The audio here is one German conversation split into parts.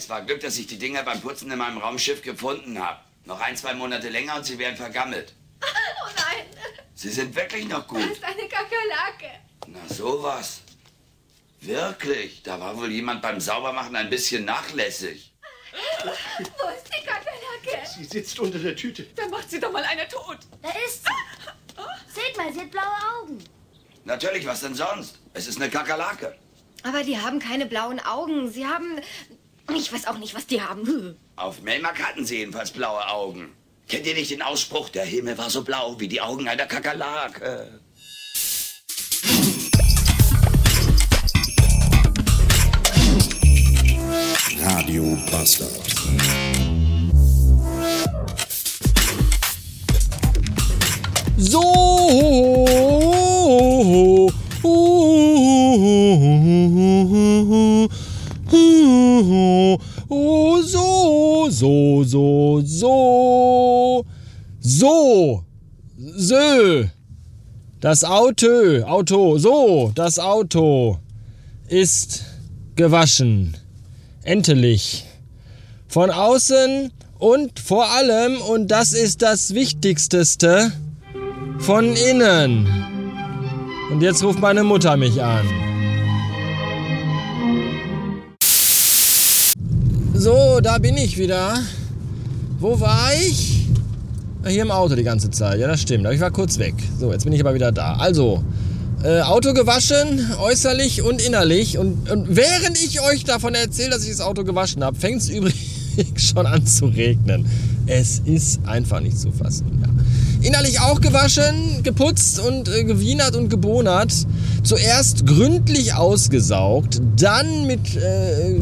Es war Glück, dass ich die Dinger beim Putzen in meinem Raumschiff gefunden habe. Noch ein, zwei Monate länger und sie wären vergammelt. Oh nein, Sie sind wirklich noch das gut. ist eine Kakerlake. Na sowas. Wirklich, da war wohl jemand beim Saubermachen ein bisschen nachlässig. Wo ist die Kakerlake? Sie sitzt unter der Tüte. Dann macht sie doch mal eine tot. Da ist sie. Seht mal, sie hat blaue Augen. Natürlich, was denn sonst? Es ist eine Kakerlake. Aber die haben keine blauen Augen. Sie haben... Ich weiß auch nicht, was die haben. Auf Melmark hatten sie jedenfalls blaue Augen. Kennt ihr nicht den Ausspruch, der Himmel war so blau wie die Augen einer Kakerlake? Radio Bastard. So. Oh, so, so, so, so. So. Sö. Das Auto, Auto, so, das Auto ist gewaschen. Endlich. Von außen und vor allem, und das ist das Wichtigste, von innen. Und jetzt ruft meine Mutter mich an. So, da bin ich wieder. Wo war ich? Ah, Hier im Auto die ganze Zeit. Ja, das stimmt. Aber ich war kurz weg. So, jetzt bin ich aber wieder da. Also, äh, Auto gewaschen, äußerlich und innerlich. Und, und während ich euch davon erzähle, dass ich das Auto gewaschen habe, fängt es übrigens schon an zu regnen. Es ist einfach nicht zu fassen. Ja. Innerlich auch gewaschen, geputzt und äh, gewienert und gebonert. Zuerst gründlich ausgesaugt, dann mit äh,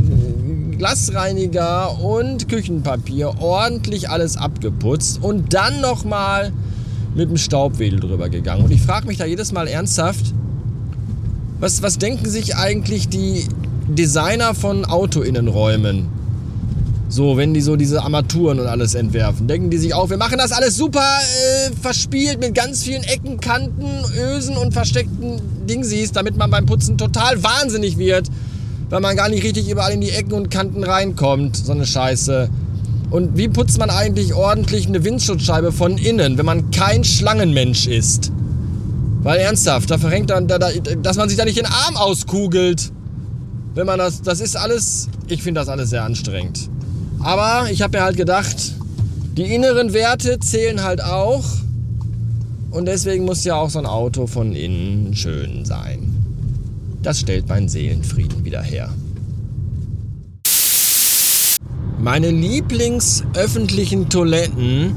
Glasreiniger und Küchenpapier ordentlich alles abgeputzt und dann nochmal mit dem Staubwedel drüber gegangen. Und ich frage mich da jedes Mal ernsthaft, was, was denken sich eigentlich die Designer von Autoinnenräumen? So, wenn die so diese Armaturen und alles entwerfen, denken die sich auch, wir machen das alles super äh, verspielt mit ganz vielen Ecken, Kanten, Ösen und versteckten Dingsies, damit man beim Putzen total wahnsinnig wird, weil man gar nicht richtig überall in die Ecken und Kanten reinkommt. So eine Scheiße. Und wie putzt man eigentlich ordentlich eine Windschutzscheibe von innen, wenn man kein Schlangenmensch ist? Weil ernsthaft, da verrenkt dann, da, da, dass man sich da nicht den Arm auskugelt. Wenn man das, das ist alles, ich finde das alles sehr anstrengend. Aber ich habe mir halt gedacht, die inneren Werte zählen halt auch. Und deswegen muss ja auch so ein Auto von innen schön sein. Das stellt meinen Seelenfrieden wieder her. Meine Lieblingsöffentlichen Toiletten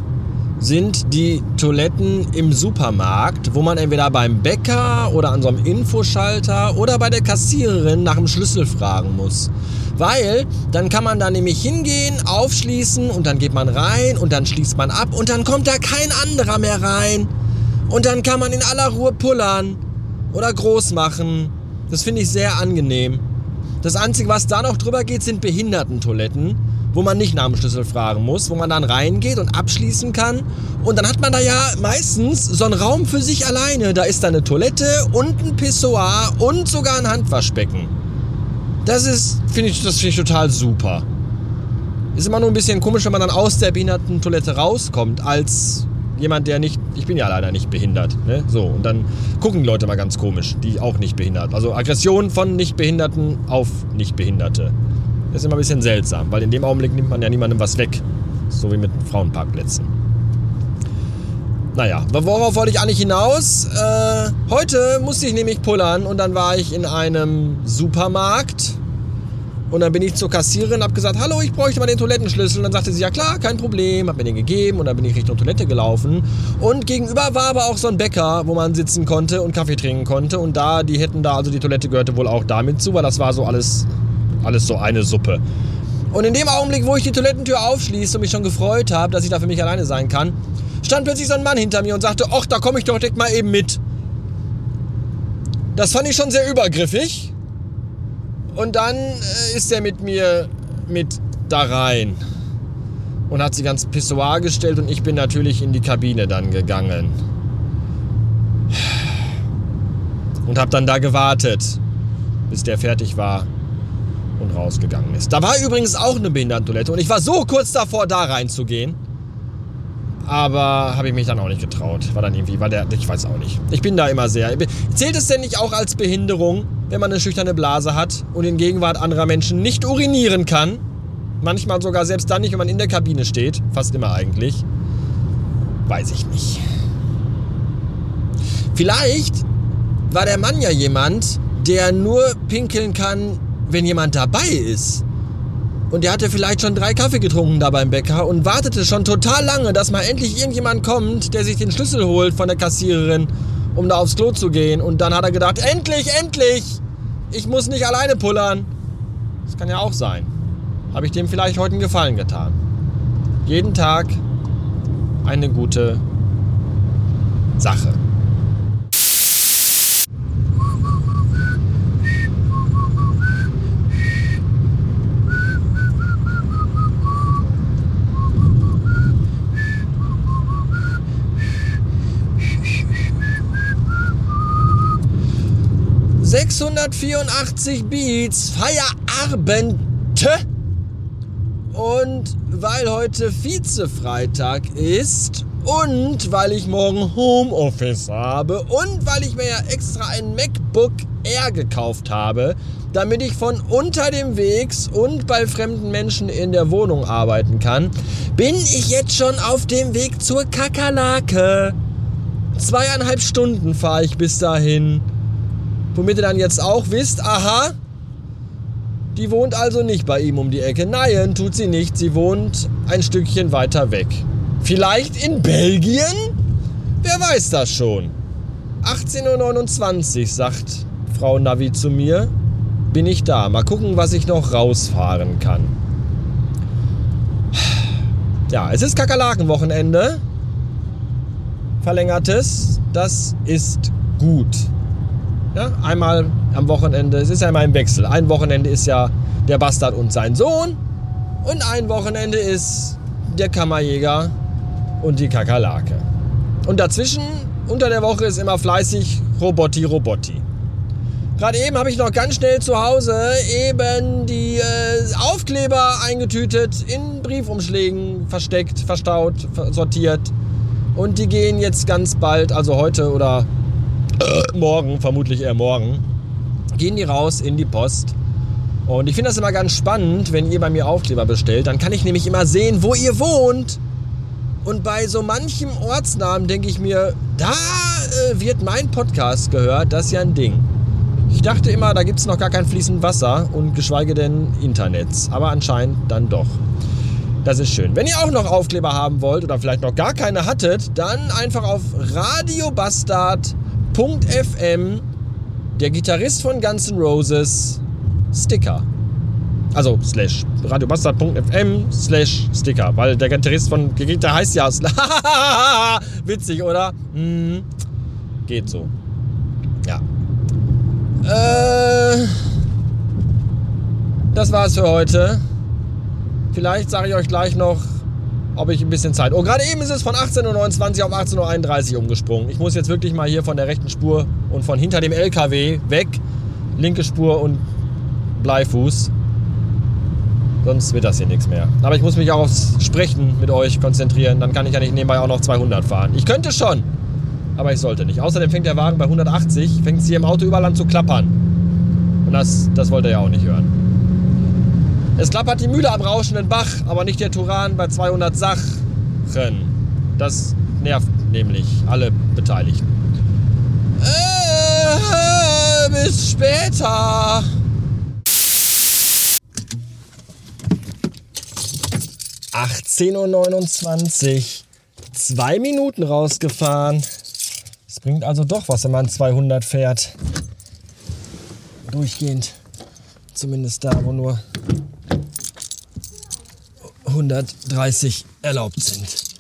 sind die Toiletten im Supermarkt, wo man entweder beim Bäcker oder an so einem Infoschalter oder bei der Kassiererin nach dem Schlüssel fragen muss. Weil dann kann man da nämlich hingehen, aufschließen und dann geht man rein und dann schließt man ab und dann kommt da kein anderer mehr rein. Und dann kann man in aller Ruhe pullern oder groß machen. Das finde ich sehr angenehm. Das Einzige, was da noch drüber geht, sind Behindertentoiletten, wo man nicht nach dem Schlüssel fragen muss, wo man dann reingeht und abschließen kann. Und dann hat man da ja meistens so einen Raum für sich alleine. Da ist da eine Toilette und ein Pissoir und sogar ein Handwaschbecken. Das ist, finde ich, das finde ich total super. Ist immer nur ein bisschen komisch, wenn man dann aus der Behindertentoilette rauskommt, als jemand, der nicht, ich bin ja leider nicht behindert, ne? So, und dann gucken Leute mal ganz komisch, die auch nicht behindert. Also Aggression von Nichtbehinderten auf Nichtbehinderte. Das ist immer ein bisschen seltsam, weil in dem Augenblick nimmt man ja niemandem was weg. So wie mit Frauenparkplätzen. Naja, worauf wollte ich eigentlich hinaus? Äh, heute musste ich nämlich pullern und dann war ich in einem Supermarkt und dann bin ich zur Kassiererin habe gesagt, hallo, ich bräuchte mal den Toilettenschlüssel. Und dann sagte sie, ja klar, kein Problem, hat mir den gegeben und dann bin ich Richtung Toilette gelaufen. Und gegenüber war aber auch so ein Bäcker, wo man sitzen konnte und Kaffee trinken konnte. Und da, die hätten da, also die Toilette gehörte wohl auch damit zu, weil das war so alles, alles so eine Suppe. Und in dem Augenblick, wo ich die Toilettentür aufschließe und mich schon gefreut habe, dass ich da für mich alleine sein kann, stand plötzlich so ein Mann hinter mir und sagte, ach, da komme ich doch direkt mal eben mit. Das fand ich schon sehr übergriffig. Und dann äh, ist er mit mir mit da rein und hat sich ans Pissoir gestellt und ich bin natürlich in die Kabine dann gegangen. Und habe dann da gewartet, bis der fertig war. und rausgegangen ist. Da war übrigens auch eine Behindertentoilette und ich war so kurz davor, da reinzugehen. Aber habe ich mich dann auch nicht getraut. War dann irgendwie, war der, ich weiß auch nicht. Ich bin da immer sehr. Zählt es denn nicht auch als Behinderung, wenn man eine schüchterne Blase hat und in Gegenwart anderer Menschen nicht urinieren kann? Manchmal sogar selbst dann nicht, wenn man in der Kabine steht. Fast immer eigentlich. Weiß ich nicht. Vielleicht war der Mann ja jemand, der nur pinkeln kann, wenn jemand dabei ist. Und der hatte vielleicht schon drei Kaffee getrunken da beim Bäcker und wartete schon total lange, dass mal endlich irgendjemand kommt, der sich den Schlüssel holt von der Kassiererin, um da aufs Klo zu gehen. Und dann hat er gedacht, endlich, endlich! Ich muss nicht alleine pullern. Das kann ja auch sein. Habe ich dem vielleicht heute einen Gefallen getan. Jeden Tag eine gute Sache. 684 Beats, Feierabend. Und weil heute Vize-Freitag ist und weil ich morgen Homeoffice habe und weil ich mir ja extra ein MacBook Air gekauft habe, damit ich von unter dem Wegs und bei fremden Menschen in der Wohnung arbeiten kann, bin ich jetzt schon auf dem Weg zur Kakerlake. Zweieinhalb Stunden fahre ich bis dahin. Womit ihr dann jetzt auch wisst, aha, die wohnt also nicht bei ihm um die Ecke. Nein, tut sie nicht. Sie wohnt ein Stückchen weiter weg. Vielleicht in Belgien? Wer weiß das schon? 18.29 Uhr, sagt Frau Navi zu mir. Bin ich da. Mal gucken, was ich noch rausfahren kann. Ja, es ist Kakerlakenwochenende. Verlängertes. Das ist gut. Ja, einmal am Wochenende, es ist ja immer im Wechsel. Ein Wochenende ist ja der Bastard und sein Sohn und ein Wochenende ist der Kammerjäger und die Kakerlake. Und dazwischen, unter der Woche, ist immer fleißig Robotti Robotti. Gerade eben habe ich noch ganz schnell zu Hause eben die äh, Aufkleber eingetütet, in Briefumschlägen versteckt, verstaut, sortiert. Und die gehen jetzt ganz bald, also heute oder morgen, vermutlich eher morgen, gehen die raus in die Post. Und ich finde das immer ganz spannend, wenn ihr bei mir Aufkleber bestellt. Dann kann ich nämlich immer sehen, wo ihr wohnt. Und bei so manchem Ortsnamen denke ich mir, da äh, wird mein Podcast gehört. Das ist ja ein Ding. Ich dachte immer, da gibt es noch gar kein fließend Wasser und geschweige denn Internets. Aber anscheinend dann doch. Das ist schön. Wenn ihr auch noch Aufkleber haben wollt oder vielleicht noch gar keine hattet, dann einfach auf Radio Bastard .fm, der Gitarrist von Guns N' Roses, Sticker. Also slash radiobastard.fm slash Sticker, weil der Gitarrist von Gitarre heißt ja witzig, oder? Hm, geht so. Ja. Äh, das war's für heute. Vielleicht sage ich euch gleich noch, habe ich ein bisschen Zeit. Oh, gerade eben ist es von 18.29 Uhr auf 18.31 Uhr umgesprungen. Ich muss jetzt wirklich mal hier von der rechten Spur und von hinter dem LKW weg. Linke Spur und Bleifuß. Sonst wird das hier nichts mehr. Aber ich muss mich auch aufs Sprechen mit euch konzentrieren. Dann kann ich ja nicht nebenbei auch noch 200 fahren. Ich könnte schon, aber ich sollte nicht. Außerdem fängt der Wagen bei 180, fängt es hier im Auto überall an zu klappern. Und das, das wollt ihr ja auch nicht hören. Es klappert die Mühle am rauschenden Bach, aber nicht der Turan bei 200 Sachen. Das nervt nämlich alle Beteiligten. Äh, bis später. ...18.29 Uhr. Zwei Minuten rausgefahren. Es bringt also doch was, wenn man 200 fährt. Durchgehend. Zumindest da, wo nur 130 erlaubt sind.